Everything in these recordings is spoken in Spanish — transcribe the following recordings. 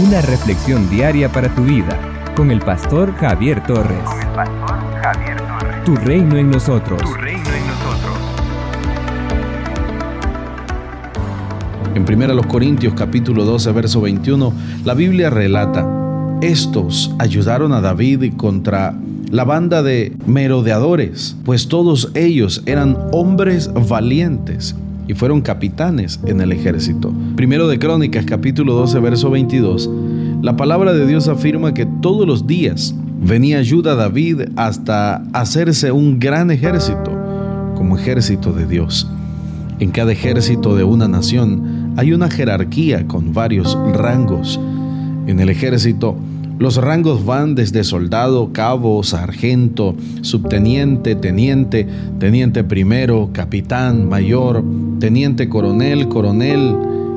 Una reflexión diaria para tu vida con el pastor Javier Torres. Con el pastor Javier Torres. Tu reino en nosotros. Tu reino en nosotros. En 1 Corintios capítulo 12 verso 21, la Biblia relata, estos ayudaron a David contra la banda de merodeadores, pues todos ellos eran hombres valientes y fueron capitanes en el ejército. Primero de Crónicas capítulo 12 verso 22, la palabra de Dios afirma que todos los días venía ayuda a David hasta hacerse un gran ejército, como ejército de Dios. En cada ejército de una nación hay una jerarquía con varios rangos. En el ejército, los rangos van desde soldado, cabo, sargento, subteniente, teniente, teniente primero, capitán, mayor, teniente coronel, coronel,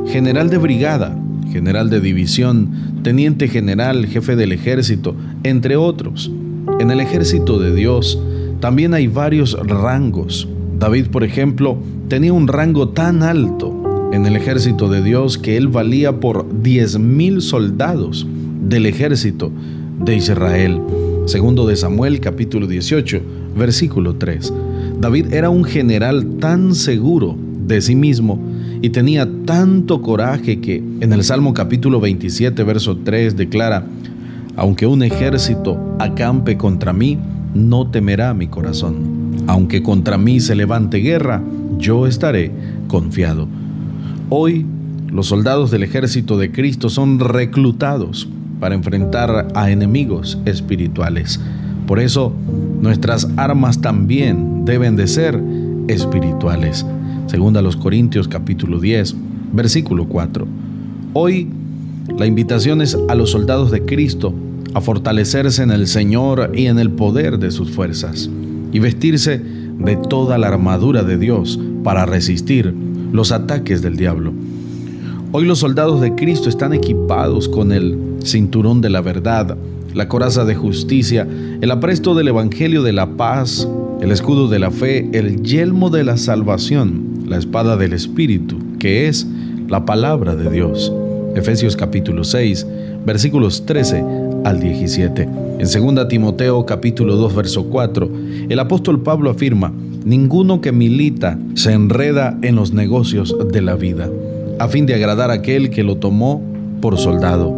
general de brigada, general de división, teniente general, jefe del ejército, entre otros. En el ejército de Dios también hay varios rangos. David, por ejemplo, tenía un rango tan alto en el ejército de Dios que él valía por 10.000 soldados del ejército de Israel. Segundo de Samuel capítulo 18, versículo 3. David era un general tan seguro de sí mismo y tenía tanto coraje que en el Salmo capítulo 27, verso 3 declara, aunque un ejército acampe contra mí, no temerá mi corazón. Aunque contra mí se levante guerra, yo estaré confiado. Hoy, los soldados del ejército de Cristo son reclutados para enfrentar a enemigos espirituales. Por eso, nuestras armas también deben de ser espirituales. Según a los Corintios capítulo 10, versículo 4. Hoy, la invitación es a los soldados de Cristo a fortalecerse en el Señor y en el poder de sus fuerzas y vestirse de toda la armadura de Dios para resistir los ataques del diablo. Hoy los soldados de Cristo están equipados con el cinturón de la verdad, la coraza de justicia, el apresto del Evangelio de la paz, el escudo de la fe, el yelmo de la salvación, la espada del Espíritu, que es la palabra de Dios. Efesios capítulo 6, versículos 13 al 17. En 2 Timoteo capítulo 2, verso 4, el apóstol Pablo afirma, ninguno que milita se enreda en los negocios de la vida a fin de agradar a aquel que lo tomó por soldado.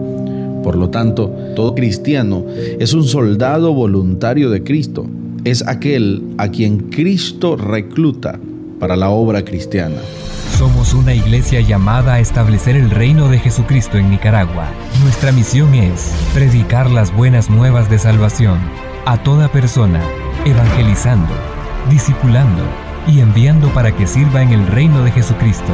Por lo tanto, todo cristiano es un soldado voluntario de Cristo. Es aquel a quien Cristo recluta para la obra cristiana. Somos una iglesia llamada a establecer el reino de Jesucristo en Nicaragua. Nuestra misión es predicar las buenas nuevas de salvación a toda persona, evangelizando, discipulando y enviando para que sirva en el reino de Jesucristo.